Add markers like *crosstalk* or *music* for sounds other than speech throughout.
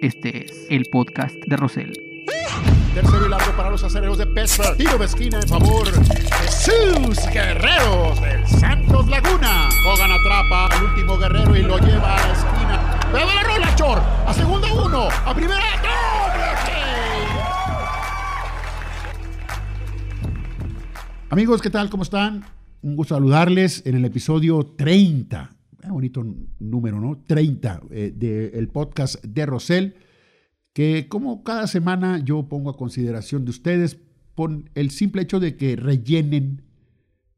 Este es el podcast de Rosel. Tercero y largo para los acereros de Pittsburgh. Tiro de esquina en favor de sus guerreros del Santos Laguna. Hogan atrapa al último guerrero y lo lleva a la esquina. Pero la rola, Chor. A segunda uno. A primera. Amigos, ¿qué tal? ¿Cómo están? Un gusto saludarles en el episodio 30. Un bonito número, ¿no? 30 eh, del podcast de Rosel que como cada semana yo pongo a consideración de ustedes por el simple hecho de que rellenen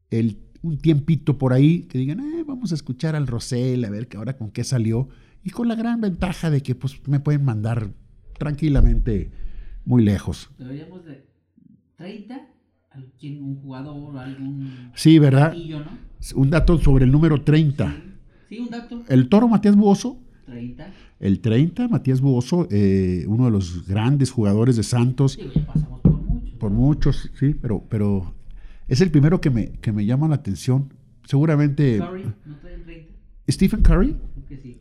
el, un tiempito por ahí, que digan, eh, vamos a escuchar al Rosel, a ver que ahora con qué salió, y con la gran ventaja de que pues, me pueden mandar tranquilamente muy lejos. Deberíamos de 30, un jugador, algún... Sí, ¿verdad? Un dato sobre el número 30. Sí, sí un dato. El toro Matías Buoso 30. El 30, Matías Buoso, eh, uno de los grandes jugadores de Santos. Sí, ya pasamos por muchos. Por muchos, sí, pero, pero es el primero que me, que me llama la atención. Seguramente. Curry, ¿no trae el 30? ¿Stephen Curry? Que sí.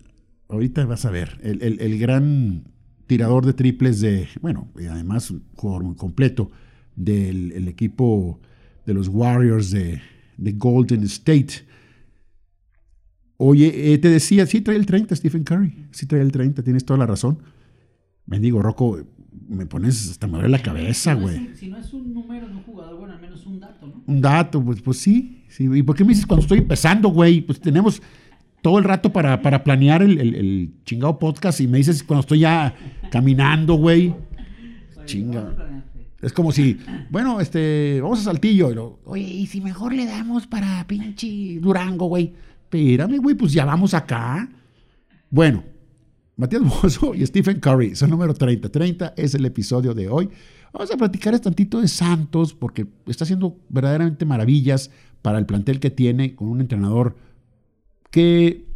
Ahorita vas a ver. El, el, el, gran tirador de triples de. Bueno, y además un jugador muy completo del el equipo de los Warriors de, de Golden State. Oye, eh, te decía, sí trae el 30 Stephen Curry, sí trae el 30, tienes toda la razón. Me digo, Rocco, me pones hasta me la cabeza, güey. Si, no es un número de un jugador, bueno, al menos un dato, ¿no? Un dato, pues, pues sí, sí. ¿Y por qué me dices cuando estoy empezando, güey? Pues tenemos todo el rato para, para planear el, el, chingado podcast y me dices cuando estoy ya caminando, güey. Chinga. Es como si, bueno, este, vamos a Saltillo. Oye, ¿y si mejor le damos para pinche Durango, güey? Espérame, güey, pues ya vamos acá. Bueno, Matías Bozo y Stephen Curry son número 30. 30 es el episodio de hoy. Vamos a platicar un tantito de Santos porque está haciendo verdaderamente maravillas para el plantel que tiene con un entrenador que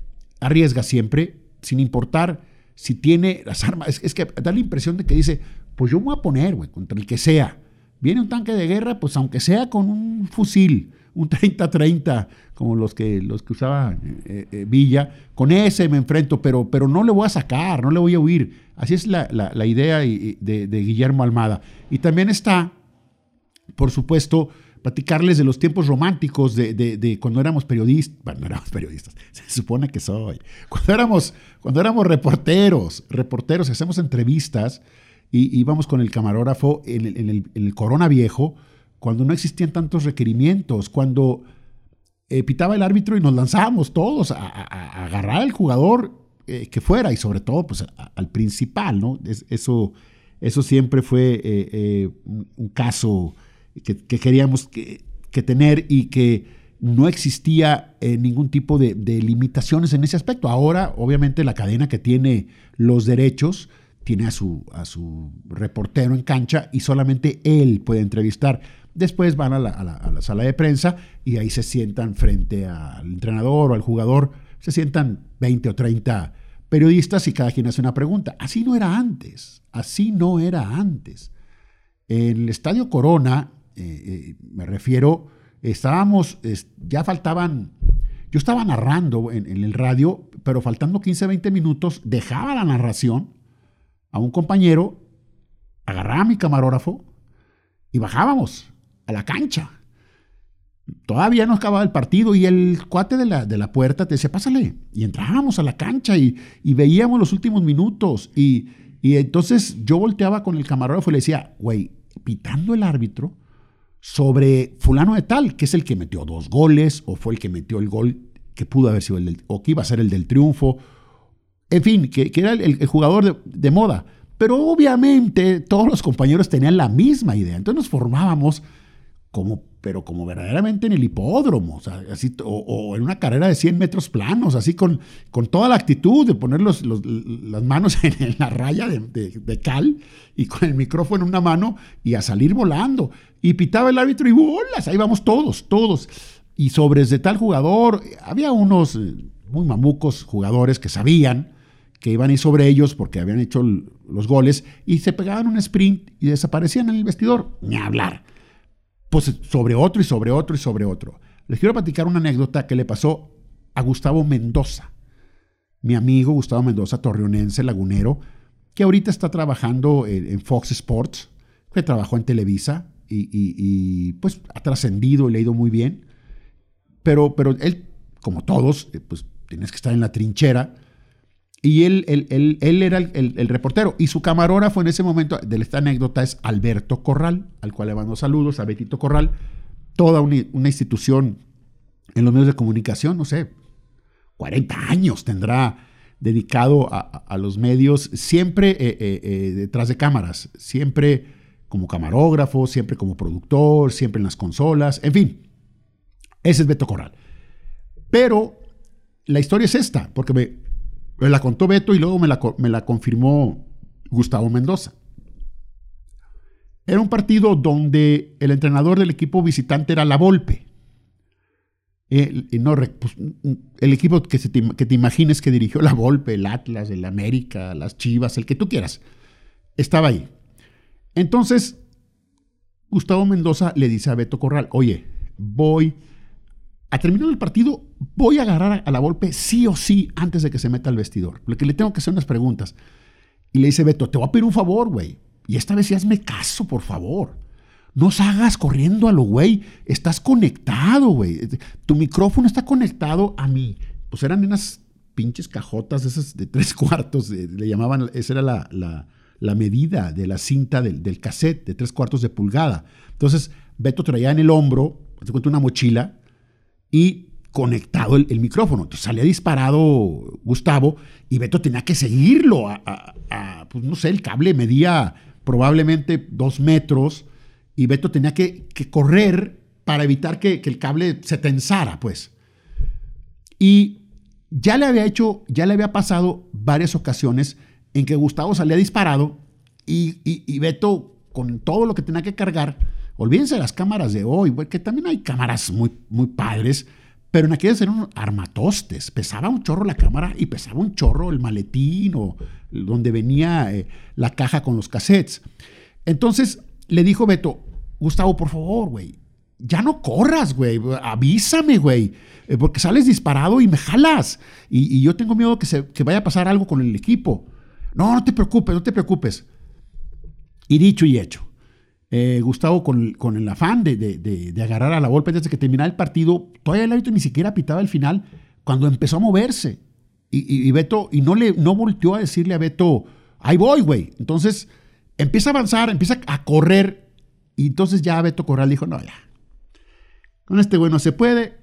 arriesga siempre, sin importar si tiene las armas. Es, que da la impresión de que dice, pues yo voy a poner, güey, contra el que sea. Viene un tanque de guerra, pues aunque sea con un fusil, un 30-30, como los que, los que usaba eh, eh, Villa, con ese me enfrento, pero, pero no le voy a sacar, no le voy a huir. Así es la, idea de, Guillermo Almada. Y también está, por supuesto, platicarles de los tiempos románticos de, cuando éramos periodistas, bueno, no éramos periodistas, *laughs* se supone que soy, cuando éramos, cuando éramos reporteros, reporteros, hacemos entrevistas y íbamos con el camarógrafo el, en el Corona Viejo, cuando no existían tantos requerimientos, cuando eh, pitaba el árbitro y nos lanzábamos todos a, agarrar al jugador eh, que fuera y sobre todo pues, al principal, ¿no? eso, eso siempre fue eh, un, caso que, queríamos que, tener y que no existía ningún tipo de, de, limitaciones en ese aspecto. Ahora, obviamente, la cadena que tiene los derechos tiene a su, a su reportero en cancha y solamente él puede entrevistar. Después van a la, sala de prensa y ahí se sientan frente al entrenador o al jugador, se sientan 20 o 30 periodistas y cada quien hace una pregunta. Así no era antes, así no era antes. En el Estadio Corona, eh, eh, me refiero, estábamos, ya faltaban, yo estaba narrando en, el radio, pero faltando 15, 20 minutos, dejaba la narración a un compañero, agarraba mi camarógrafo y bajábamos a la cancha. Todavía no acababa el partido y el cuate de la, de la puerta te decía, pásale. Y entrábamos a la cancha y, veíamos los últimos minutos. Y, entonces yo volteaba con el camarógrafo y le decía, güey, pitando el árbitro sobre fulano de tal, que es el que metió dos goles o fue el que metió el gol que pudo haber sido el del, o que iba a ser el del triunfo. En fin, que, era el, jugador de, de moda. Pero obviamente todos los compañeros tenían la misma idea. Entonces nos formábamos como, pero como verdaderamente en el hipódromo, o, sea, así, o, en una carrera de 100 metros planos, así con, con toda la actitud de poner las manos *laughs* en, la raya de, cal y con el micrófono en una mano y a salir volando. Y pitaba el árbitro y bolas, ahí vamos todos, todos. Y sobre de tal jugador, había unos eh, muy mamucos jugadores que sabían que iban a ir sobre ellos porque habían hecho los goles y se pegaban un sprint y desaparecían en el vestidor, ni hablar pues sobre otro y sobre otro y sobre otro. Les quiero platicar una anécdota que le pasó a Gustavo Mendoza, mi amigo Gustavo Mendoza, torreonense, lagunero, que ahorita está trabajando en, Fox Sports, que trabajó en Televisa y, y- pues ha trascendido y le muy bien. Pero, pero él, como todos, eh, pues tienes que estar en la trinchera. Y él, él, él- él era el, reportero. Y su camarógrafo en ese momento de esta anécdota es Alberto Corral, al cual le mando saludos, a Betito Corral. Toda una, institución en los medios de comunicación, no sé, 40 años tendrá dedicado a, a- a los medios, siempre eh, eh, eh, detrás de cámaras, siempre como camarógrafo, siempre como productor, siempre en las consolas, en fin. Ese es Beto Corral. Pero la historia es esta, porque me, me la contó Beto y luego me la, confirmó Gustavo Mendoza. Era un partido donde el entrenador del equipo visitante era La Volpe. Y no, pues, el equipo que, te, que te imagines que dirigió La Volpe, el Atlas, el América, las Chivas, el que tú quieras, estaba ahí. Entonces, Gustavo Mendoza le dice a Beto Corral, oye, voy a terminar el partido, voy a agarrar a la Volpe sí o sí antes de que se meta al vestidor, porque le tengo que hacer unas preguntas. Y le dice Beto, te voy a pedir un favor, güey, y esta vez sí hazme caso, por favor. No salgas corriendo a lo güey, estás conectado, güey. Tu micrófono está conectado a mí. Pues eran unas pinches cajotas esas de tres *laughs* cuartos, le llamaban, esa era la, la- medida de la cinta del, del cassette, de tres cuartos de pulgada. Entonces, Beto traía en el hombro, te cuento, una mochila, y conectado el, micrófono. Entonces salía disparado Gustavo y Beto tenía que seguirlo. A, pues no sé, el cable medía probablemente dos metros y Beto tenía que, correr para evitar que, que el cable se tensara, pues. Y ya le había hecho, ya le había pasado varias ocasiones en que Gustavo salía disparado y, y- y Beto, con todo lo que tenía que cargar, olvídense de las cámaras de hoy, porque también hay cámaras muy, muy padres, pero en aquellas eran armatostes, pesaba un chorro la cámara y pesaba un chorro el maletín o donde venía eh, la caja con los cassettes. Entonces le dijo Beto, Gustavo, por favor, güey, ya no corras, güey, avísame, güey, eh, porque sales disparado y me jalas. Y, y yo tengo miedo que, se, que vaya a pasar algo con el equipo. No, no te preocupes, no te preocupes. Y dicho y hecho. Eh, Gustavo, con, con el afán de, de- de- agarrar a la golpe desde que terminara el partido, todavía el árbitro ni siquiera pitaba el final cuando empezó a moverse. Y, y- y Beto, y no, le, no volteó a decirle a Beto, ahí voy, güey. Entonces empieza a avanzar, empieza a correr. Y entonces ya Beto Corral dijo, no, ya. Con este güey no se puede.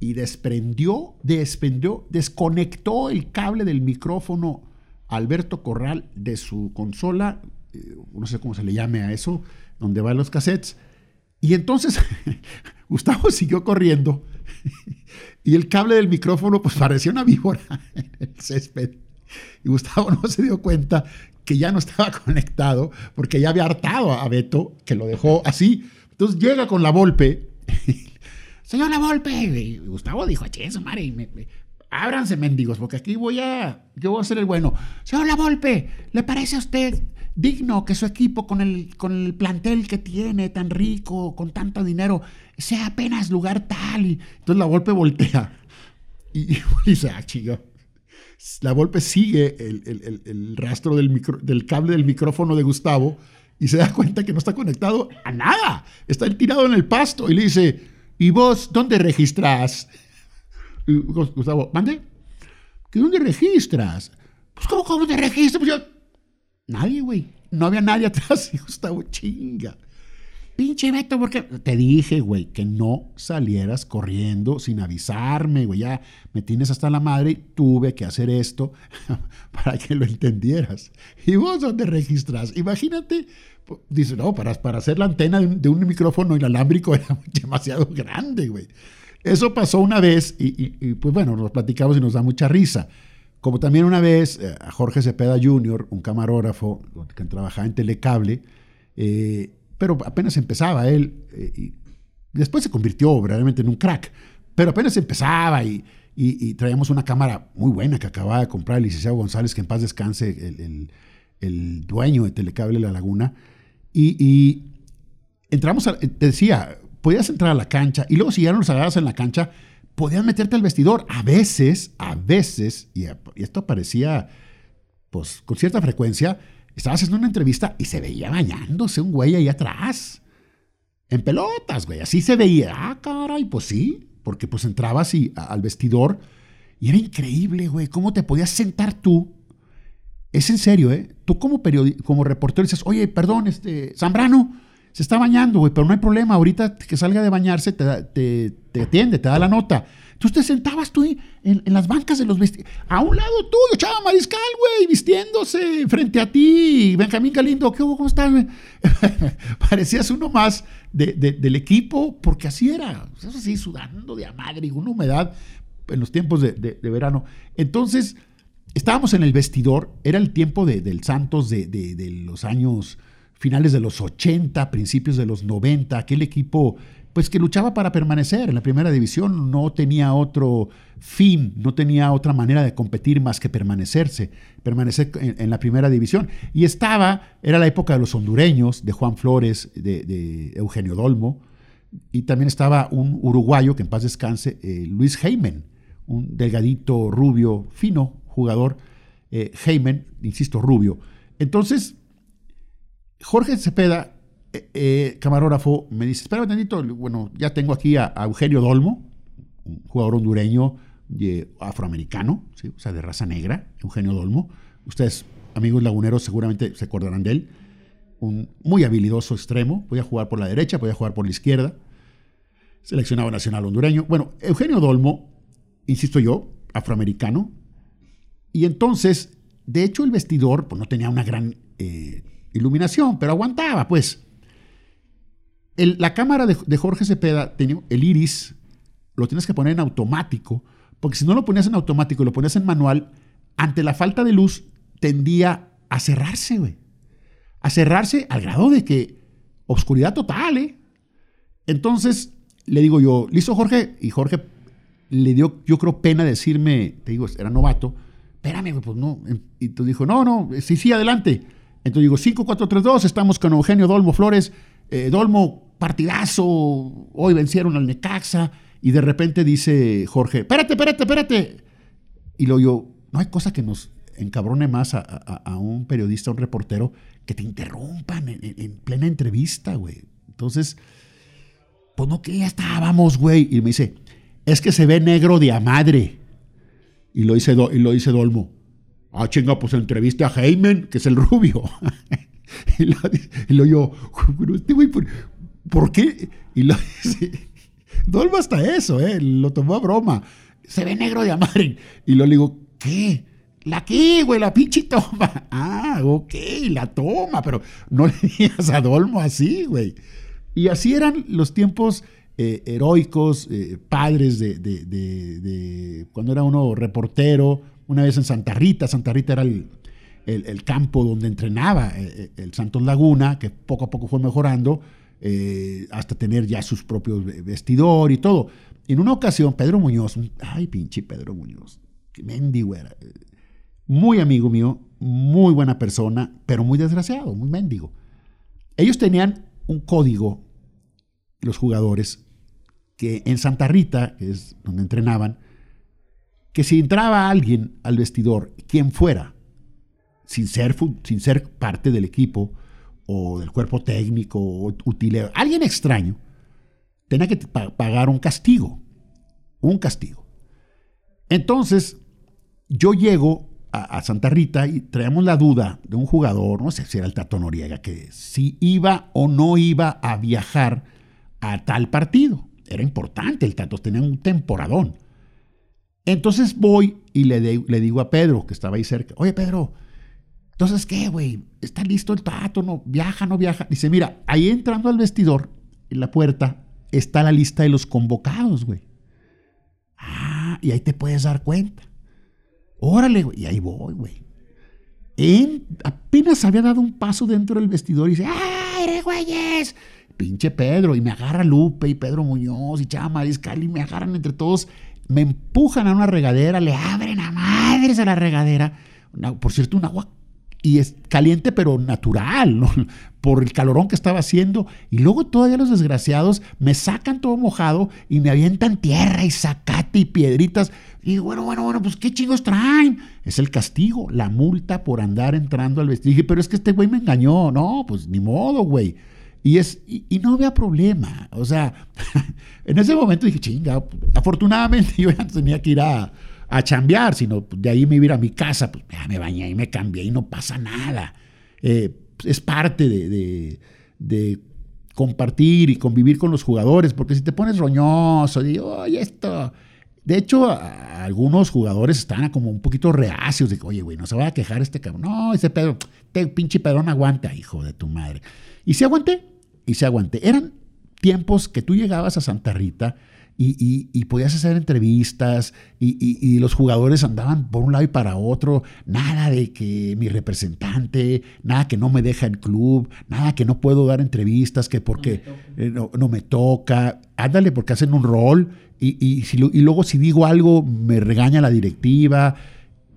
Y desprendió, desprendió, desconectó el cable del micrófono Alberto Corral de su consola, eh, no sé cómo se le llame a eso, donde van los cassettes. Y entonces *laughs* Gustavo siguió corriendo *laughs* y el cable del micrófono pues parecía una víbora *laughs* en el césped. Y Gustavo no se dio cuenta que ya no estaba conectado porque ya había hartado a Beto, que lo dejó así. Entonces llega con la Volpe. Señor La Volpe. Gustavo dijo, che, su madre, me- ábranse, mendigos, porque aquí voy a, yo voy a ser el bueno. Señor La Volpe, ¿le parece a usted digno que su equipo con el, con el plantel que tiene tan rico, con tanto dinero, sea apenas lugar tal? Y entonces La Volpe voltea y, y *laughs* dice, ah, chico. La Volpe sigue el, el- el- rastro del, micro- del cable del micrófono de Gustavo y se da cuenta que no está conectado a nada. Está tirado en el pasto y le dice, ¿y vos dónde registras? Gustavo, ¿mande? ¿Que dónde registras? Pues, ¿cómo, cómo te registras? Pues yo, nadie, güey. No había nadie *laughs* atrás. Y Gustavo, chinga. Pinche Beto, porque te dije, güey, que no salieras corriendo sin avisarme, güey. Ya me tienes hasta la madre y tuve que hacer esto *laughs* para que lo entendieras. ¿Y vos dónde registras? Imagínate, dice, no, para, para hacer la antena de un, micrófono inalámbrico *laughs* era demasiado grande, güey. Eso pasó una vez y- y, pues bueno, nos platicamos y nos da mucha risa. Como también una vez eh, a Jorge Cepeda Jr., un camarógrafo que trabajaba en Telecable, eh, pero apenas empezaba él, eh, y después se convirtió verdaderamente en un crack, pero apenas empezaba y, y- traíamos una cámara muy buena que acababa de comprar el licenciado González, que en paz descanse, el, el- el dueño de Telecable La Laguna, y, entramos, a- te decía, podías entrar a la cancha y luego si ya no los agarras en la cancha, podías meterte al vestidor. A veces, a veces, y, esto aparecía pues con cierta frecuencia, estaba haciendo una entrevista y se veía bañándose un güey ahí atrás. En pelotas, güey. Así se veía. Ah, caray, pues sí. Porque pues entrabas y, al vestidor y era increíble, güey. ¿Cómo te podías sentar tú? Es en serio, ¿eh? Tú como, como reportero dices, oye, perdón, este, Zambrano, se está bañando, güey, pero no hay problema. Ahorita que salga de bañarse te, te, atiende, te da la nota. Tú te sentabas tú en, las bancas de los vestidos. A un lado tuyo, Chava Mariscal, güey, vistiéndose frente a ti. Benjamín Galindo, ¿qué hubo? ¿Cómo estás? *laughs* Parecías uno más del equipo, porque así era. Eso así, sudando de a madre una humedad en los tiempos de, verano. Entonces, estábamos en el vestidor. Era el tiempo del Santos de, los años finales de los 80, principios de los 90. Aquel equipo pues que luchaba para permanecer en la primera división, no tenía otro fin, no tenía otra manera de competir más que permanecerse, permanecer en, la primera división. Y estaba, era la época de los hondureños, de Juan Flores, de, Eugenio Dolmo, y también estaba un uruguayo, que en paz descanse, eh, Luis Heymen, un delgadito, rubio, fino jugador, eh, insisto, rubio. Entonces, Jorge Cepeda eh, eh, camarógrafo me dice, espera un tantito, bueno, ya tengo aquí a, Eugenio Dolmo, un jugador hondureño afroamericano, o sea, de raza negra, Eugenio Dolmo. Ustedes, amigos laguneros, seguramente se acordarán de él. Un muy habilidoso extremo, voy a jugar por la derecha, voy a jugar por la izquierda. Seleccionado nacional hondureño. Bueno, Eugenio Dolmo, insisto yo, afroamericano. Y entonces, de hecho, el vestidor pues, no tenía una gran eh, iluminación, pero aguantaba, pues la cámara de, Jorge Cepeda tenía el iris, lo tienes que poner en automático, porque si no lo ponías en automático y lo ponías en manual, ante la falta de luz tendía a cerrarse, güey. A cerrarse al grado de que oscuridad total, ¿eh? Entonces le digo yo, listo Jorge, y Jorge le dio, yo creo, pena decirme, te digo, era novato, espérame, pues no. Y tú dijo, no, no, sí, sí, adelante. Entonces digo, 5, 4, 3, 2, estamos con Eugenio Dolmo Flores eh, Dolmo, partidazo, hoy vencieron al Necaxa, y de repente dice Jorge, espérate, espérate, espérate. Y lo yo, no hay cosa que nos encabrone más a, un periodista, a un reportero, que te interrumpan en, plena entrevista, güey. Entonces, pues no, que ya estábamos, güey. Y me dice, es que se ve negro de a madre. Y lo dice, y lo dice Dolmo. Ah, chinga, pues entrevista a Heyman, que es el rubio. *laughs* y, lo, yo, este güey, ¿por, qué? Y lo dice, Dolmo hasta eso, ¿eh? Lo tomó a broma. Se ve negro de amar. Y lo digo, ¿qué? La qué, güey, la pinche toma. *laughs* Ah, ok, la toma, pero no le digas a Dolmo así, güey. Y así eran los tiempos eh, heroicos, eh, padres de, de, de, cuando era uno reportero, una vez en Santa Rita. Santa Rita era el, el, campo donde entrenaba eh, eh, el, Santos Laguna, que poco a poco fue mejorando, eh, hasta tener ya sus propios vestidor y todo. En una ocasión, Pedro Muñoz, ay pinche Pedro Muñoz, que mendigo era, muy amigo mío, muy buena persona, pero muy desgraciado, muy mendigo. Ellos tenían un código, los jugadores, que en Santa Rita, que es donde entrenaban, que si entraba alguien al vestidor, quien fuera, sin ser, sin ser parte del equipo o del cuerpo técnico o utilero, alguien extraño, tenía que pagar un castigo, un castigo. Entonces, yo llego a, Santa Rita y traemos la duda de un jugador, no sé si era el Tato Noriega, que si iba o no iba a viajar a tal partido. Era importante, el Tato tenía un temporadón. Entonces voy y le, digo a Pedro, que estaba ahí cerca, oye Pedro, entonces, ¿qué, güey? ¿Está listo el tato? ¿No viaja, no viaja? Dice, mira, ahí entrando al vestidor, en la puerta, está la lista de los convocados, güey. Ah, y ahí te puedes dar cuenta. Órale, güey. Y ahí voy, güey. apenas había dado un paso dentro del vestidor y dice, ¡ay, güeyes! Pinche Pedro. Y me agarra Lupe y Pedro Muñoz y Chava Mariscal y me agarran entre todos. Me empujan a una regadera, le abren a madres a la regadera. por cierto, un agua y es caliente pero natural, *laughs* por el calorón que estaba haciendo. Y luego todavía los desgraciados me sacan todo mojado y me avientan tierra y zacate y piedritas. Y bueno, bueno, bueno, pues qué chingos traen. Es el castigo, la multa por andar entrando al vestido. Dije, pero es que este güey me engañó. No, pues ni modo, güey. Y, es, y, no había problema. O sea, *laughs* en ese momento dije, chinga, afortunadamente *laughs* yo ya tenía que ir a, a chambear, sino de ahí me iba a ir a mi casa, pues ya me bañé y me cambié y no pasa nada. Eh, es parte de, de, compartir y convivir con los jugadores, porque si te pones roñoso, digo, oye, esto... De hecho, algunos jugadores están como un poquito reacios de oye, güey, no se va a quejar este cabrón. No, ese pedo, este pinche pedón aguanta, hijo de tu madre. Y se aguanté, y se aguanté. Eran tiempos que tú llegabas a Santa Rita y, podías hacer entrevistas y, los jugadores andaban por un lado y para otro, nada de que mi representante, nada que no me deja el club, nada que no puedo dar entrevistas, que porque no me toca, eh, ándale porque hacen un rol y, luego si digo algo me regaña la directiva.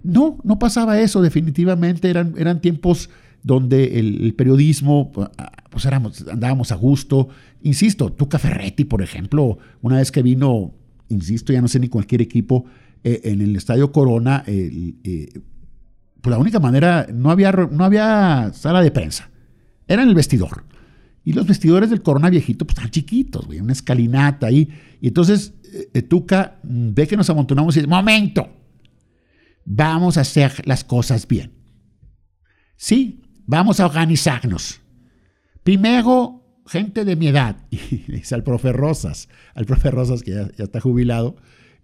No, no pasaba eso, definitivamente eran, eran tiempos donde el, periodismo, pues éramos, andábamos a gusto. Insisto, Tuca Ferretti, por ejemplo, una vez que vino, insisto, ya no sé ni cualquier equipo, eh, en el Estadio Corona, eh, pues la única manera, no había, no había sala de prensa, era en el vestidor. Y los vestidores del Corona viejito, pues están chiquitos, güey, una escalinata ahí. Y entonces eh, Tuca mm, ve que nos amontonamos y dice, momento, vamos a hacer las cosas bien. Sí, vamos a organizarnos. Primero, gente de mi edad, *laughs* y dice al profe Rosas, al profe Rosas que ya, está jubilado,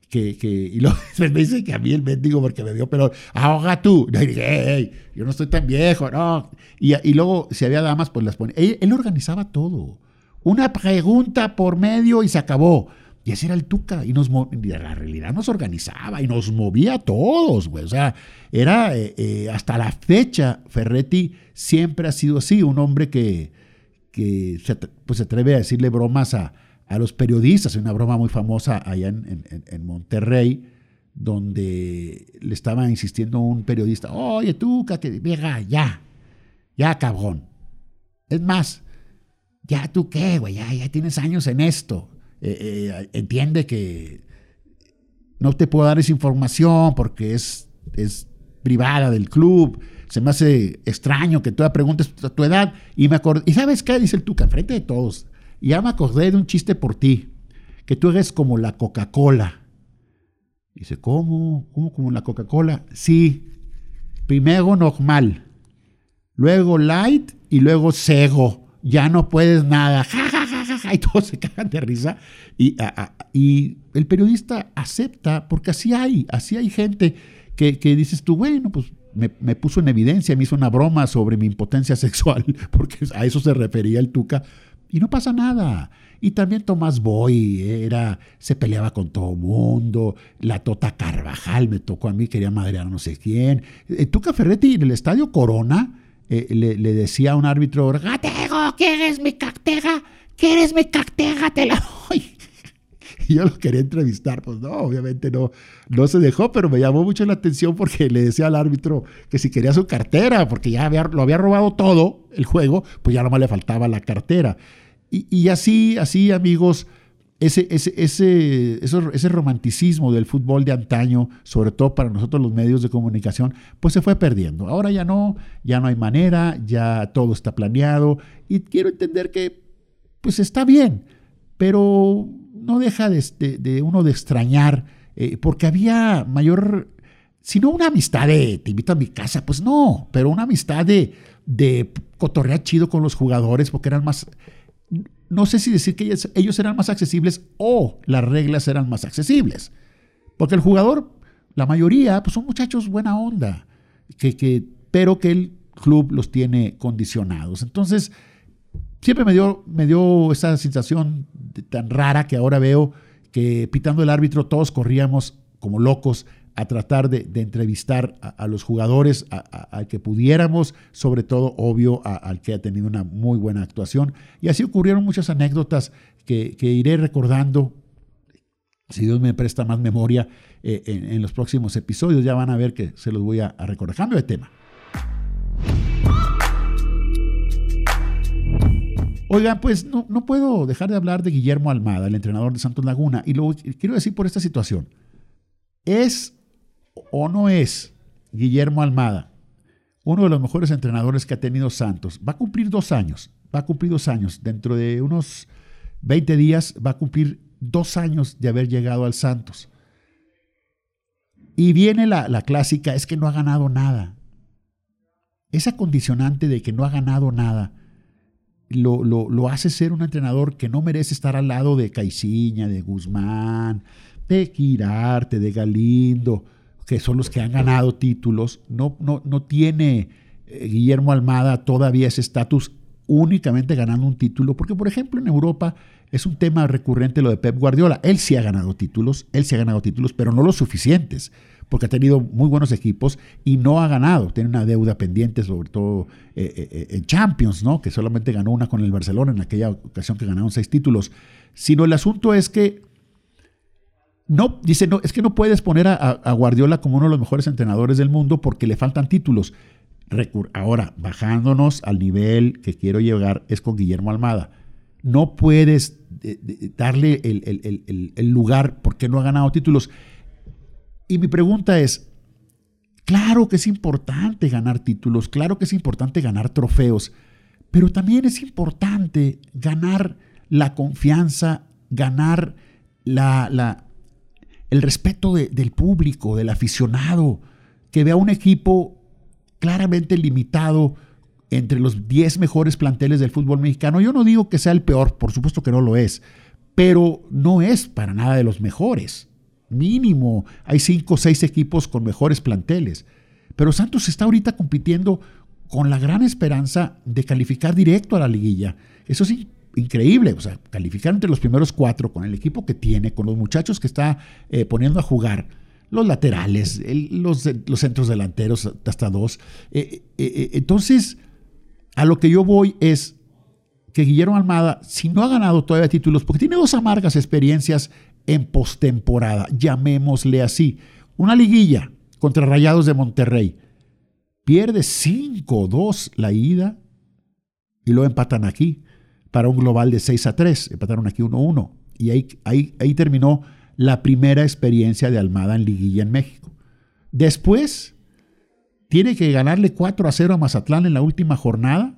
que, que, y luego *laughs* me dice que a mí el mendigo porque me vio, pero ahoga tú. Y dije, yo no estoy tan viejo, no. Y, y, luego, si había damas, pues las pone. Él, organizaba todo. Una pregunta por medio y se acabó. Y así era el Tuca. Y nos la realidad nos organizaba y nos movía a todos, güey. O sea, era eh, eh, hasta la fecha, Ferretti siempre ha sido así, un hombre que, que se, pues se atreve a decirle bromas a, a los periodistas. Hay una broma muy famosa allá en, en, Monterrey, donde le estaba insistiendo un periodista, oye, Tuca, que venga, ya, ya, cabrón. Es más, ya tú qué, güey, ya, ya tienes años en esto eh, eh, entiende que no te puedo dar esa información porque es, es privada del club. Se me hace extraño que tú preguntes a tu edad. Y me acordé, ¿y sabes qué? Dice el Tuca, frente de todos. Y ya me acordé de un chiste por ti, que tú eres como la Coca-Cola. Dice, ¿cómo? ¿Cómo como la Coca-Cola? Sí, primero normal, luego light y luego cego. Ya no puedes nada. *laughs* y todos se cagan de risa. Y, y el periodista acepta, porque así hay, así hay gente que, que dices tú, bueno, pues me, puso en evidencia, me hizo una broma sobre mi impotencia *laughs* sexual, porque a eso se refería el Tuca, y no pasa nada. Y también Tomás Boy era, se peleaba con todo mundo, la Tota Carvajal me tocó a mí, quería madrear no sé quién. El Tuca Ferretti en el estadio Corona eh, le, decía a un árbitro, gatego, ¿quién es mi cactega? ¿Quieres mi cartera? Te la. Y yo lo quería entrevistar, pues no, obviamente no, no se dejó, pero me llamó mucho la atención porque le decía al árbitro que si quería su cartera, porque ya lo había robado todo el juego, pues ya nomás le faltaba la cartera. Y, así, así, amigos, ese, ese, ese, ese romanticismo del fútbol de antaño, sobre todo para nosotros los medios de comunicación, pues se fue perdiendo. Ahora ya no, ya no hay manera, ya todo está planeado y quiero entender que pues está bien, pero no deja de, uno de extrañar, eh, porque había mayor, si no una amistad de te invito a mi casa, pues no, pero una amistad de, de cotorrear chido con los jugadores, porque eran más, no sé si decir que ellos, eran más accesibles o las reglas eran más accesibles, porque el jugador, la mayoría, pues son muchachos buena onda, que, que, pero que el club los tiene condicionados. Entonces, siempre me dio, me dio esa sensación tan rara que ahora veo que pitando el árbitro todos corríamos como locos a tratar de, entrevistar a, los jugadores, al que pudiéramos, sobre todo, obvio, al que ha tenido una muy buena actuación. Y así ocurrieron muchas anécdotas que, iré recordando, si Dios me presta más memoria, eh, en, los próximos episodios. Ya van a ver que se los voy a, a recordar. Cambio de tema. Oigan, pues no, no, puedo dejar de hablar de Guillermo Almada, el entrenador de Santos Laguna, y lo quiero decir por esta situación. ¿Es o no es Guillermo Almada uno de los mejores entrenadores que ha tenido Santos? Va a cumplir dos años, va a cumplir dos años. Dentro de unos 20 días va a cumplir dos años de haber llegado al Santos. Y viene la, la clásica, es que no ha ganado nada. Esa condicionante de que no ha ganado nada lo, lo, hace ser un entrenador que no merece estar al lado de Caiciña, de Guzmán, de Quirarte, de Galindo, que son los que han ganado títulos. No, no, no tiene eh, Guillermo Almada todavía ese estatus únicamente ganando un título, porque por ejemplo en Europa es un tema recurrente lo de Pep Guardiola. Él sí ha ganado títulos, él sí ha ganado títulos, pero no los suficientes porque ha tenido muy buenos equipos y no ha ganado. Tiene una deuda pendiente, sobre todo eh, eh, eh, en Champions, ¿no? que solamente ganó una con el Barcelona en aquella ocasión que ganaron seis títulos. Sino el asunto es que no, dice, no, es que no puedes poner a, Guardiola como uno de los mejores entrenadores del mundo porque le faltan títulos. Ahora, bajándonos al nivel que quiero llegar es con Guillermo Almada. No puedes darle el, el lugar porque no ha ganado títulos. Y mi pregunta es, claro que es importante ganar títulos, claro que es importante ganar trofeos, pero también es importante ganar la confianza, ganar la, el respeto del público, del aficionado, que vea un equipo claramente limitado entre los 10 mejores planteles del fútbol mexicano. Yo no digo que sea el peor, por supuesto que no lo es, pero no es para nada de los mejores mínimo. Hay cinco o seis equipos con mejores planteles. Pero Santos está ahorita compitiendo con la gran esperanza de calificar directo a la liguilla. Eso es increíble, o sea, calificar entre los primeros cuatro con el equipo que tiene, con los muchachos que está eh, poniendo a jugar, los laterales, los, los, centros delanteros hasta dos. Eh, eh, entonces, a lo que yo voy es que Guillermo Almada, si no ha ganado todavía títulos, porque tiene dos amargas experiencias en postemporada, llamémosle así. Una liguilla contra Rayados de Monterrey. Pierde 5-2 la ida y lo empatan aquí para un global de 6 a 3. Empataron aquí 1-1. Y ahí, ahí, ahí terminó la primera experiencia de Almada en liguilla en México. Después tiene que ganarle 4 a 0 a Mazatlán en la última jornada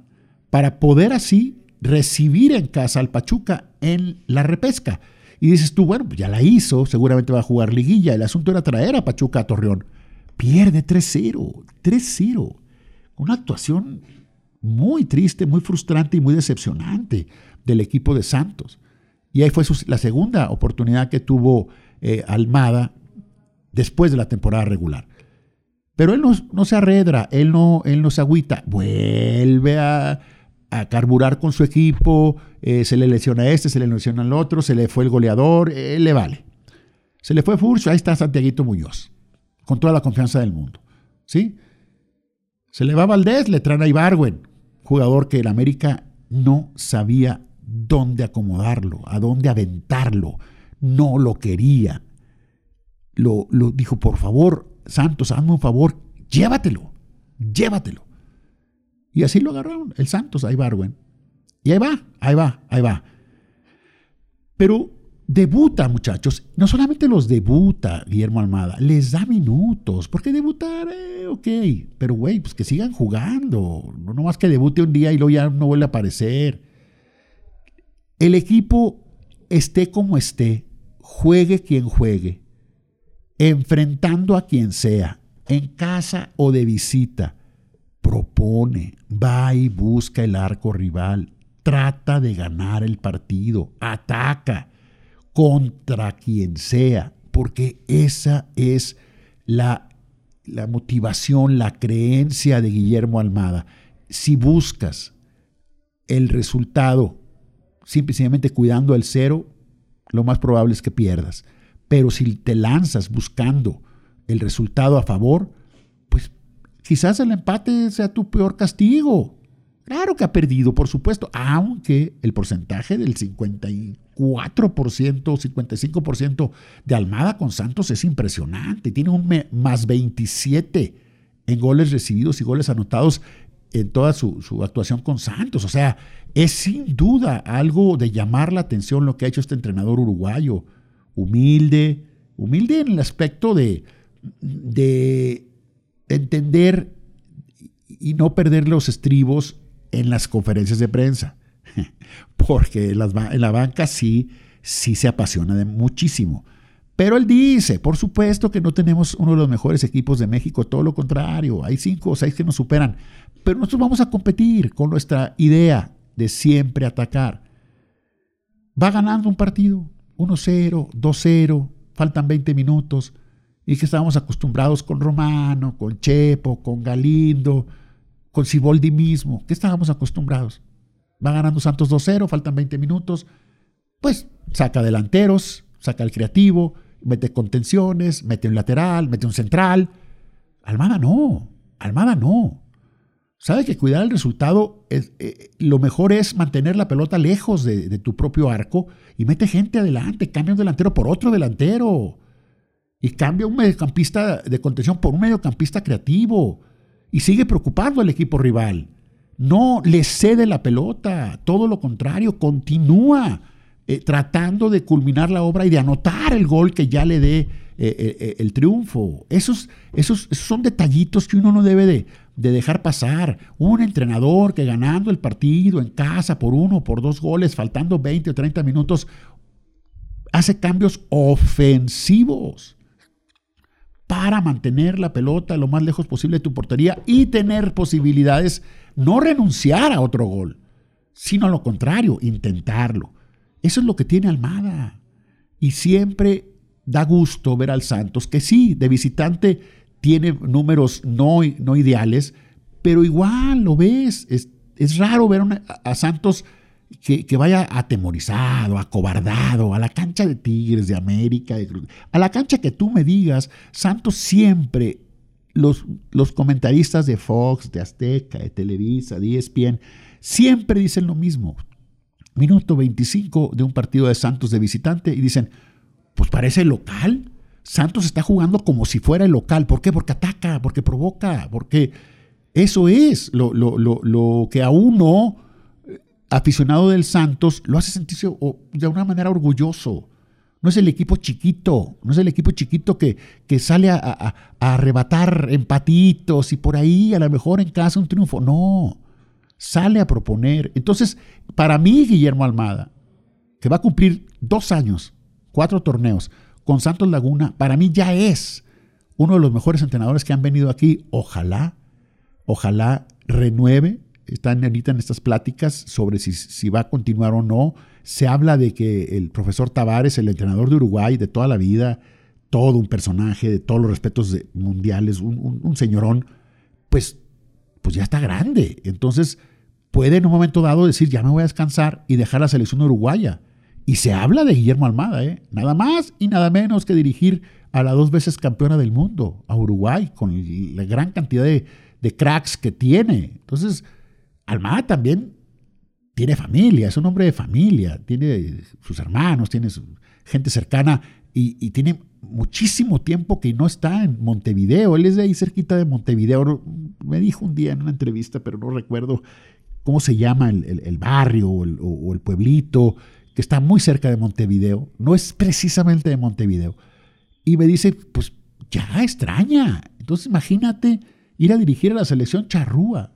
para poder así recibir en casa al Pachuca en la repesca. Y dices tú, bueno, pues ya la hizo, seguramente va a jugar liguilla. El asunto era traer a Pachuca a Torreón. Pierde 3-0, 3-0. Una actuación muy triste, muy frustrante y muy decepcionante del equipo de Santos. Y ahí fue la segunda oportunidad que tuvo eh, Almada después de la temporada regular. Pero él no, no se arredra, él no, él no se agüita, vuelve a, a carburar con su equipo, eh, se le lesiona a este, se le lesiona al otro, se le fue el goleador, eh, le vale. Se le fue Furcio, ahí está Santiaguito Muñoz, con toda la confianza del mundo. ¿Sí? Se le va Valdés, le traen a Ibarwen, jugador que el América no sabía dónde acomodarlo, a dónde aventarlo, no lo quería. Lo, lo dijo, por favor, Santos, hazme un favor, llévatelo, llévatelo. Y así lo agarraron, el Santos, ahí Barwen. Y ahí va, ahí va, ahí va. Pero debuta, muchachos. No solamente los debuta Guillermo Almada, les da minutos. Porque debutar, eh, ok. Pero, güey, pues que sigan jugando. No más que debute un día y luego ya no vuelve a aparecer. El equipo, esté como esté, juegue quien juegue, enfrentando a quien sea, en casa o de visita propone, va y busca el arco rival, trata de ganar el partido, ataca contra quien sea, porque esa es la, la motivación, la creencia de Guillermo Almada. Si buscas el resultado simplemente cuidando el cero, lo más probable es que pierdas. Pero si te lanzas buscando el resultado a favor, Quizás el empate sea tu peor castigo. Claro que ha perdido, por supuesto, aunque el porcentaje del 54%, 55% de Almada con Santos es impresionante. Tiene un más 27 en goles recibidos y goles anotados en toda su, su, actuación con Santos. O sea, es sin duda algo de llamar la atención lo que ha hecho este entrenador uruguayo. Humilde, humilde en el aspecto de, de entender y no perder los estribos en las conferencias de prensa. *laughs* Porque en, la banca sí, sí se apasiona de muchísimo. Pero él dice, por supuesto que no tenemos uno de los mejores equipos de México, todo lo contrario, hay cinco o seis que nos superan, pero nosotros vamos a competir con nuestra idea de siempre atacar. Va ganando un partido, 1-0, 2-0, faltan 20 minutos, y que estábamos acostumbrados con Romano, con Chepo, con Galindo, con Siboldi mismo, ¿qué estábamos acostumbrados? Va ganando Santos 2-0, faltan 20 minutos, pues saca delanteros, saca el creativo, mete contenciones, mete un lateral, mete un central. Almada no, Almada no. Sabe que cuidar el resultado, es, eh, lo mejor es mantener la pelota lejos de, tu propio arco y mete gente adelante, cambia un delantero por otro delantero y cambia un mediocampista de contención por un mediocampista creativo y sigue preocupando al equipo rival. No le cede la pelota, todo lo contrario, continúa eh, tratando de culminar la obra y de anotar el gol que ya le dé eh, eh, el triunfo. Esos, esos, son detallitos que uno no debe de, de, dejar pasar. Un entrenador que ganando el partido en casa por uno o por dos goles, faltando 20 o 30 minutos, hace cambios ofensivos para mantener la pelota lo más lejos posible de tu portería y tener posibilidades, no renunciar a otro gol, sino lo contrario, intentarlo. Eso es lo que tiene Almada. Y siempre da gusto ver al Santos, que sí, de visitante tiene números no, no ideales, pero igual lo ves. Es, raro ver a, Santos que, vaya atemorizado, acobardado, a la cancha de Tigres, de América, a la cancha que tú me digas. Santos siempre, los, los comentaristas de Fox, de Azteca, de Televisa, de ESPN, siempre dicen lo mismo minuto 25 de un partido de Santos de visitante y dicen, pues parece local. Santos está jugando como si fuera el local. ¿Por qué? Porque ataca, porque provoca, porque eso es lo, lo, que a uno, aficionado del Santos, lo hace sentirse de una manera orgulloso. No es el equipo chiquito, no es el equipo chiquito que, que sale a, a, arrebatar empatitos y por ahí a lo mejor en casa un triunfo. No, sale a proponer. Entonces, para mí, Guillermo Almada, que va a cumplir dos años, cuatro torneos con Santos Laguna, para mí ya es uno de los mejores entrenadores que han venido aquí. Ojalá, ojalá renueve. Están ahorita en estas pláticas sobre si, si va a continuar o no. Se habla de que el profesor Tavares, el entrenador de Uruguay de toda la vida, todo un personaje, de todos los respetos mundiales, un, señorón, pues, pues ya está grande. Entonces, puede en un momento dado decir, ya me voy a descansar y dejar la selección uruguaya. Y se habla de Guillermo Almada, ¿eh? nada más y nada menos que dirigir a la dos veces campeona del mundo, a Uruguay, con la gran cantidad de, cracks que tiene. Entonces, Almada también tiene familia, es un hombre de familia, tiene sus hermanos, tiene gente cercana y, tiene muchísimo tiempo que no está en Montevideo. Él es de ahí cerquita de Montevideo. Me dijo un día en una entrevista, pero no recuerdo cómo se llama el, barrio o el, pueblito, que está muy cerca de Montevideo, no es precisamente de Montevideo. Y me dice, pues ya extraña. Entonces imagínate ir a dirigir a la selección charrúa,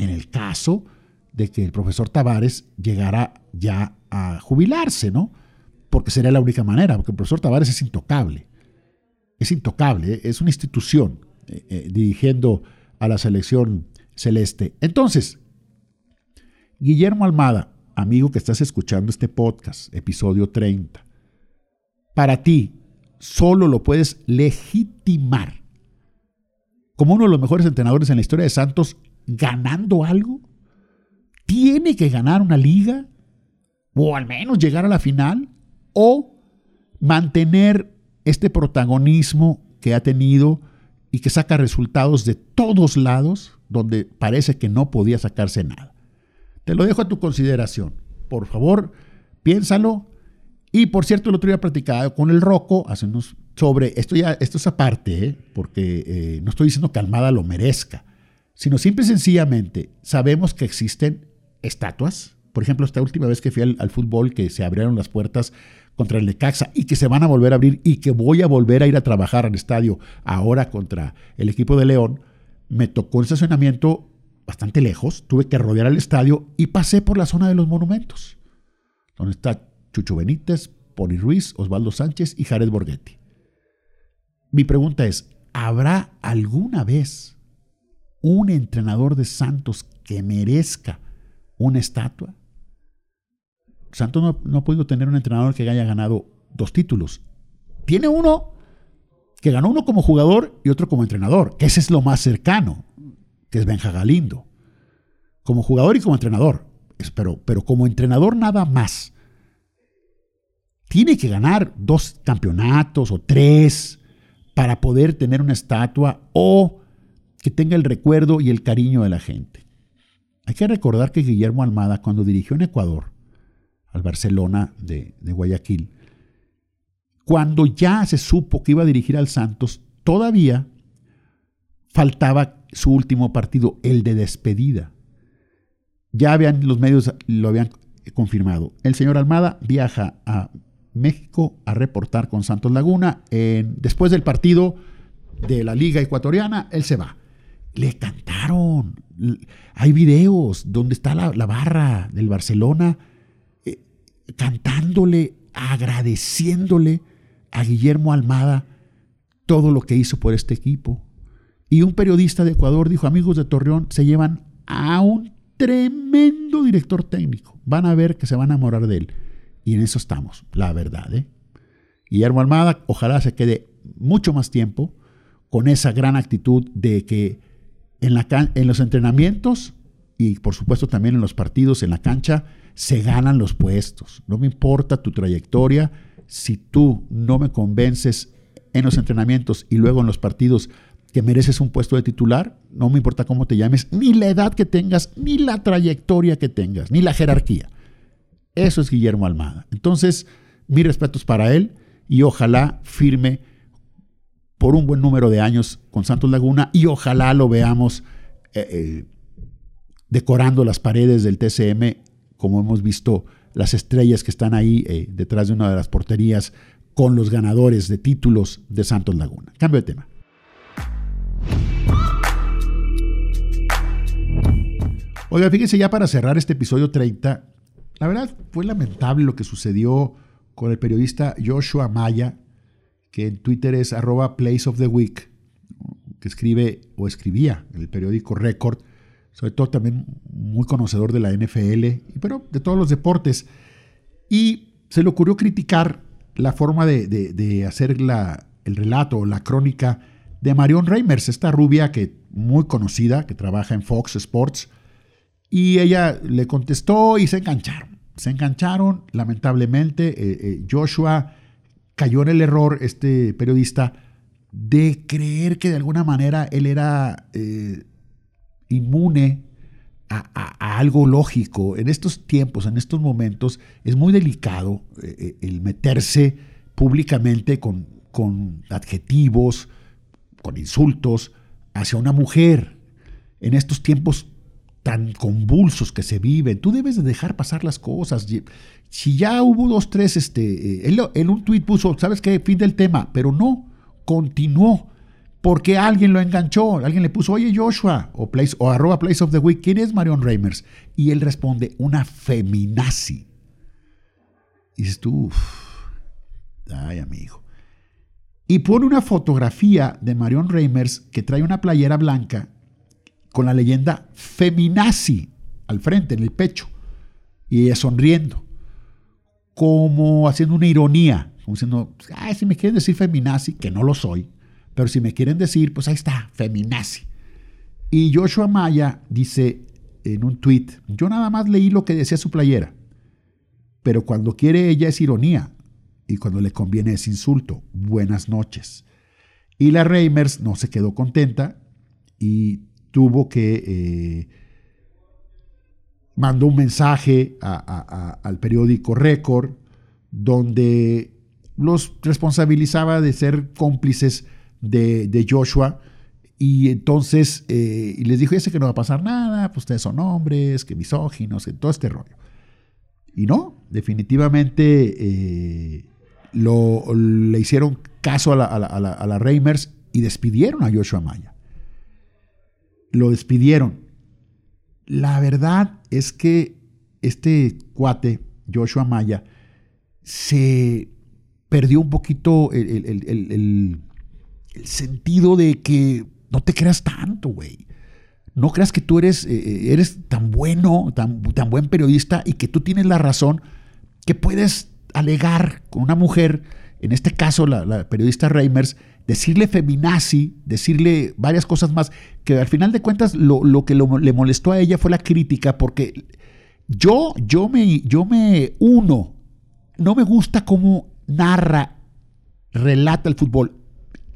en el caso de que el profesor Tavares llegara ya a jubilarse, ¿no? Porque sería la única manera, porque el profesor Tavares es intocable. Es intocable, ¿eh? es una institución eh, eh, dirigiendo a la selección celeste. Entonces, Guillermo Almada, amigo que estás escuchando este podcast, episodio 30, para ti solo lo puedes legitimar como uno de los mejores entrenadores en la historia de Santos ganando algo. Tiene que ganar una liga o al menos llegar a la final o mantener este protagonismo que ha tenido y que saca resultados de todos lados donde parece que no podía sacarse nada. Te lo dejo a tu consideración. Por favor, piénsalo. Y por cierto, el otro día platicaba con el Roco, hacemos sobre, esto ya, esto es aparte, ¿eh? porque eh, no estoy diciendo que Almada lo merezca, sino simple y sencillamente sabemos que existen estatuas. Por ejemplo, esta última vez que fui al, fútbol, que se abrieron las puertas contra el Necaxa y que se van a volver a abrir y que voy a volver a ir a trabajar al estadio ahora contra el equipo de León, me tocó un estacionamiento bastante lejos, tuve que rodear el estadio y pasé por la zona de los monumentos, donde está Chucho Benítez, Pony Ruiz, Osvaldo Sánchez y Jared Borghetti. Mi pregunta es, ¿habrá alguna vez un entrenador de Santos que merezca una estatua? Santos no, no, ha podido tener un entrenador que haya ganado dos títulos. Tiene uno que ganó uno como jugador y otro como entrenador, que ese es lo más cercano, que es Benja Galindo. Como jugador y como entrenador. Pero, pero como entrenador nada más. Tiene que ganar dos campeonatos o tres para poder tener una estatua o que tenga el recuerdo y el cariño de la gente. Hay que recordar que Guillermo Almada, cuando dirigió en Ecuador, al Barcelona de, Guayaquil, cuando ya se supo que iba a dirigir al Santos, todavía faltaba su último partido, el de despedida. Ya habían, los medios lo habían confirmado. El señor Almada viaja a México a reportar con Santos Laguna. Después del partido de la Liga Ecuatoriana, él se va. Le cantaron. Hay videos donde está la, la barra del Barcelona eh, cantándole, agradeciéndole a Guillermo Almada todo lo que hizo por este equipo. Y un periodista de Ecuador dijo, amigos de Torreón, se llevan a un tremendo director técnico. Van a ver que se van a enamorar de él. Y en eso estamos, la verdad. ¿eh? Guillermo Almada, ojalá se quede mucho más tiempo con esa gran actitud de que en, los entrenamientos y por supuesto también en los partidos, en la cancha, se ganan los puestos. No me importa tu trayectoria, si tú no me convences en los entrenamientos y luego en los partidos que mereces un puesto de titular, no me importa cómo te llames, ni la edad que tengas, ni la trayectoria que tengas, ni la jerarquía. Eso es Guillermo Almada. Entonces, mis respetos para él y ojalá firme por un buen número de años con Santos Laguna y ojalá lo veamos eh, eh, decorando las paredes del TCM como hemos visto las estrellas que están ahí eh, detrás de una de las porterías con los ganadores de títulos de Santos Laguna. Cambio de tema. Oiga, fíjense ya para cerrar este episodio 30, la verdad fue lamentable lo que sucedió con el periodista Joshua Maya, que en Twitter es arroba place of the week, que escribe o escribía el periódico Record, sobre todo también muy conocedor de la NFL, pero de todos los deportes. Y se le ocurrió criticar la forma de, de, de hacer la, el relato la crónica de Marion Reimers, esta rubia que muy conocida, que trabaja en Fox Sports, y ella le contestó y se engancharon. Se engancharon, lamentablemente. Eh, eh, Joshua cayó en el error, este periodista, de creer que de alguna manera él era eh, inmune a, algo lógico. En estos tiempos, en estos momentos, es muy delicado eh, el meterse públicamente con, con adjetivos, con insultos hacia una mujer. En estos tiempos tan convulsos que se viven, tú debes de dejar pasar las cosas. Si ya hubo dos, tres, este, él en un tuit puso, ¿sabes qué? Fin del tema, pero no, continuó. Porque alguien lo enganchó, alguien le puso, oye Joshua, o, place, o arroba Place of the Week, ¿quién es Marion Reimers? Y él responde, una feminazi. Y dices tú, ay amigo. Y pone una fotografía de Marion Reimers que trae una playera blanca con la leyenda feminazi al frente, en el pecho, y ella sonriendo, como haciendo una ironía, como diciendo, ay, si me quieren decir feminazi, que no lo soy, pero si me quieren decir, pues ahí está, feminazi. Y Joshua Maya dice en un tweet, yo nada más leí lo que decía su playera, pero cuando quiere ella es ironía y cuando le conviene es insulto. Buenas noches. Y la Reimers no se quedó contenta y tuvo que... Eh, mandó un mensaje al periódico Record donde los responsabilizaba de ser cómplices de, Joshua Y entonces eh, les dijo, ya sé que no va a pasar nada, pues ustedes son hombres, que misóginos, que todo este rollo. Y no, definitivamente eh, lo, le hicieron caso a la, la Reimers y despidieron a Joshua Maya. Lo despidieron. La verdad es que este cuate, Joshua Maya, se perdió un poquito el, el, el, el sentido de que no te creas tanto, güey. No creas que tú eres, eh, eres tan bueno, tan, tan buen periodista y que tú tienes la razón que puedes alegar con una mujer, en este caso la, periodista Reimers, decirle feminazi, decirle varias cosas más, que al final de cuentas lo, lo que le molestó a ella fue la crítica, porque yo, yo, me, yo me uno, no me gusta cómo narra, relata el fútbol.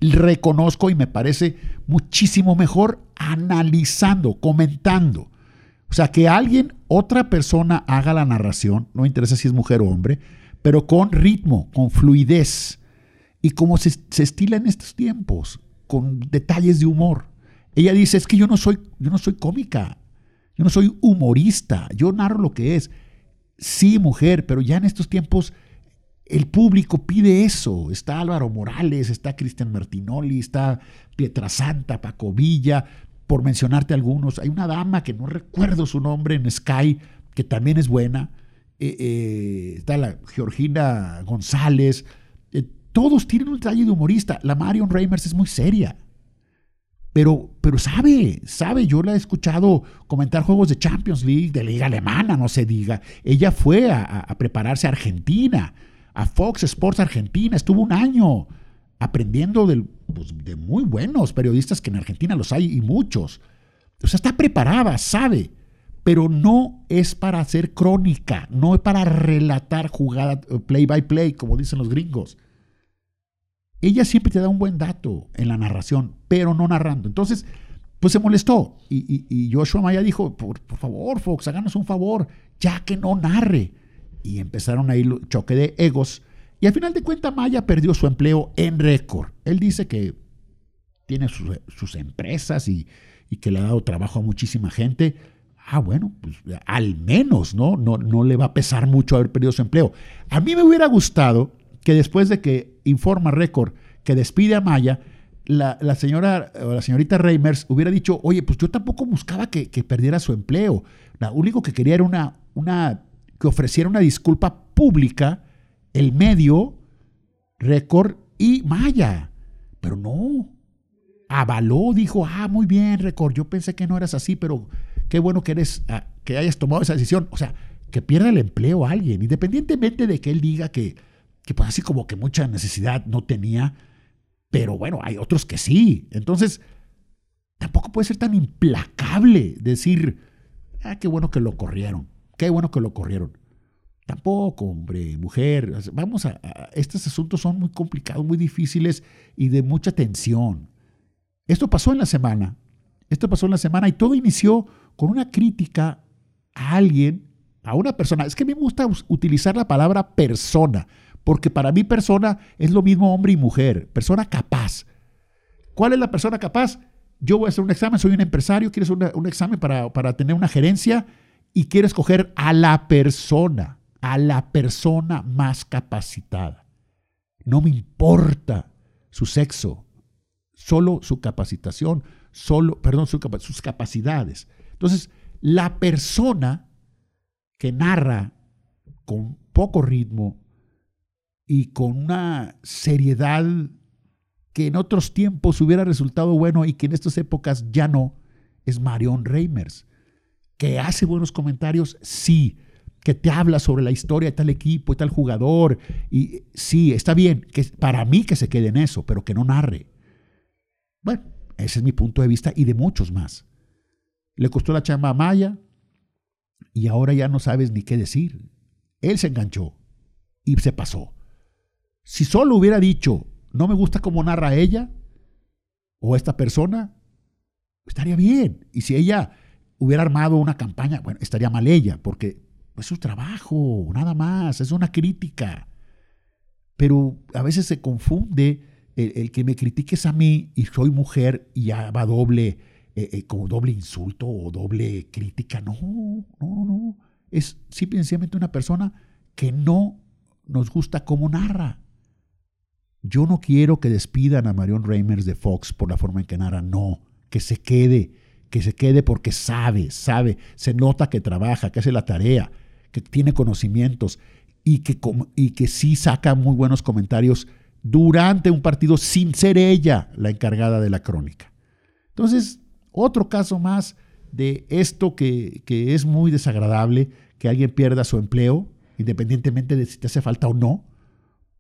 Reconozco y me parece muchísimo mejor analizando, comentando. O sea, que alguien, otra persona haga la narración, no interesa si es mujer o hombre, pero con ritmo, con fluidez y como se, estila en estos tiempos, con detalles de humor. Ella dice, es que yo no soy, yo no soy cómica, yo no soy humorista, yo narro lo que es. Sí, mujer, pero ya en estos tiempos el público pide eso. Está Álvaro Morales, está Cristian Martinoli, está Pietrasanta, Paco Villa, por mencionarte algunos. Hay una dama que no recuerdo su nombre en Sky, que también es buena. Eh, eh, está la Georgina González todos tienen un detalle de humorista. La Marion Reimers es muy seria. Pero, pero sabe, sabe, yo la he escuchado comentar juegos de Champions League, de Liga Alemana, no se diga. Ella fue a, prepararse a Argentina, a Fox Sports Argentina, estuvo un año aprendiendo del, pues, de muy buenos periodistas que en Argentina los hay y muchos. O sea, está preparada, sabe, pero no es para hacer crónica, no es para relatar jugada play by play, como dicen los gringos ella siempre te da un buen dato en la narración, pero no narrando. Entonces, pues se molestó. Y, y, y Joshua Maya dijo, por, por, favor, Fox, háganos un favor, ya que no narre. Y empezaron ahí el choque de egos. Y al final de cuentas, Maya perdió su empleo en récord. Él dice que tiene sus, sus empresas y, y, que le ha dado trabajo a muchísima gente. Ah, bueno, pues al menos, ¿no? ¿no? No le va a pesar mucho haber perdido su empleo. A mí me hubiera gustado que después de que informa Récord que despide a Maya, la, la, señora o la señorita Reimers hubiera dicho, oye, pues yo tampoco buscaba que, que perdiera su empleo. Lo único que quería era una, una, que ofreciera una disculpa pública el medio, Récord y Maya. Pero no. Avaló, dijo, ah, muy bien, Récord, yo pensé que no eras así, pero qué bueno que eres, ah, que hayas tomado esa decisión. O sea, que pierda el empleo a alguien, independientemente de que él diga que, que pues así como que mucha necesidad no tenía, pero bueno, hay otros que sí. Entonces, tampoco puede ser tan implacable decir, ah, qué bueno que lo corrieron, qué bueno que lo corrieron. Tampoco, hombre, mujer, vamos a, a, estos asuntos son muy complicados, muy difíciles y de mucha tensión. Esto pasó en la semana, esto pasó en la semana y todo inició con una crítica a alguien, a una persona. Es que a mí me gusta utilizar la palabra persona, porque para mí persona es lo mismo hombre y mujer, persona capaz. ¿Cuál es la persona capaz? Yo voy a hacer un examen, soy un empresario, quiero hacer un examen para, para tener una gerencia y quiero escoger a la persona, a la persona más capacitada. No me importa su sexo, solo su capacitación, solo, perdón, su, sus capacidades. Entonces, la persona que narra con poco ritmo, y con una seriedad que en otros tiempos hubiera resultado bueno y que en estas épocas ya no, es Marion Reimers, que hace buenos comentarios, sí, que te habla sobre la historia de tal equipo y tal jugador, y sí, está bien, que para mí que se quede en eso, pero que no narre. Bueno, ese es mi punto de vista y de muchos más. Le costó la chamba a Maya y ahora ya no sabes ni qué decir. Él se enganchó y se pasó. Si solo hubiera dicho, no me gusta cómo narra ella o esta persona, estaría bien. Y si ella hubiera armado una campaña, bueno, estaría mal ella, porque es su trabajo, nada más, es una crítica. Pero a veces se confunde el, el que me critiques a mí y soy mujer y ya va doble, eh, eh, como doble insulto o doble crítica. No, no, no. Es simplemente una persona que no nos gusta cómo narra. Yo no quiero que despidan a Marion Reimers de Fox por la forma en que narra. No, que se quede, que se quede porque sabe, sabe, se nota que trabaja, que hace la tarea, que tiene conocimientos y que, y que sí saca muy buenos comentarios durante un partido sin ser ella la encargada de la crónica. Entonces, otro caso más de esto que, que es muy desagradable, que alguien pierda su empleo, independientemente de si te hace falta o no,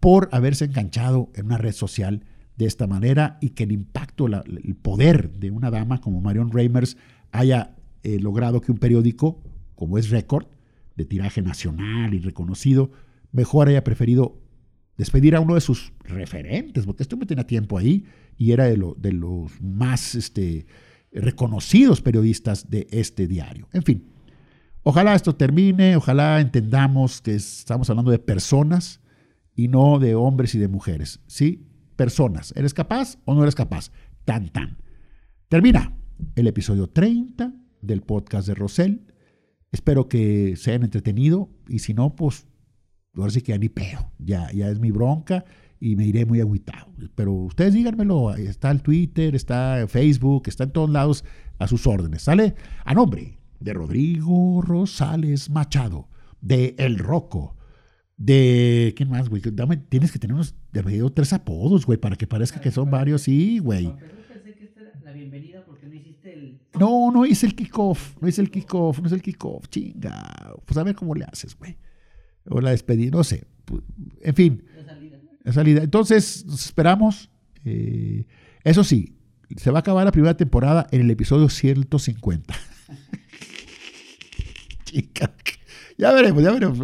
por haberse enganchado en una red social de esta manera y que el impacto, el poder de una dama como Marion Reimers haya eh, logrado que un periódico, como es Record, de tiraje nacional y reconocido, mejor haya preferido despedir a uno de sus referentes, porque este me tenía tiempo ahí y era de, de los más este, reconocidos periodistas de este diario. En fin, ojalá esto termine, ojalá entendamos que estamos hablando de personas y no de hombres y de mujeres, ¿sí? Personas, ¿eres capaz o no eres capaz? Tan, tan. Termina el episodio 30 del podcast de Rosell. Espero que se hayan entretenido y si no, pues ahora sí que ya ni pedo, ya, ya es mi bronca y me iré muy agüitado. Pero ustedes díganmelo, está el Twitter, está Facebook, está en todos lados a sus órdenes. Sale a nombre de Rodrigo Rosales Machado, de El Roco, de. ¿Quién más, güey? Dame, tienes que tener unos. De tres apodos, güey, para que parezca que son varios, sí, güey. No, no hice el kickoff, no hice el kickoff, no hice el kickoff, chinga. Pues a ver cómo le haces, güey. O la despedida, no sé. En fin. Salida. Entonces, esperamos. Eh, eso sí, se va a acabar la primera temporada en el episodio 150. *laughs* Chica. Ya veremos, ya veremos.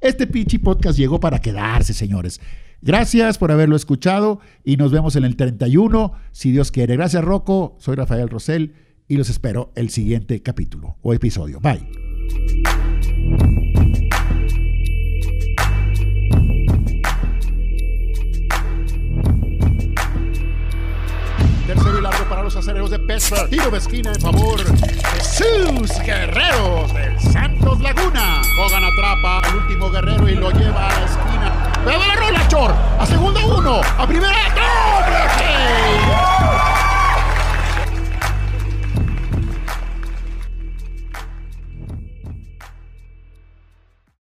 Este pinche podcast llegó para quedarse, señores. Gracias por haberlo escuchado y nos vemos en el 31, si Dios quiere. Gracias, Rocco. Soy Rafael Rosell y los espero el siguiente capítulo o episodio. Bye. Los acereros de Pittsburgh. Tiro de esquina en favor de sus guerreros del Santos Laguna. Hogan atrapa al último guerrero y lo lleva a la esquina. ¡Pero la rola, Chor! ¡A segunda uno! ¡A primera! ¡Doble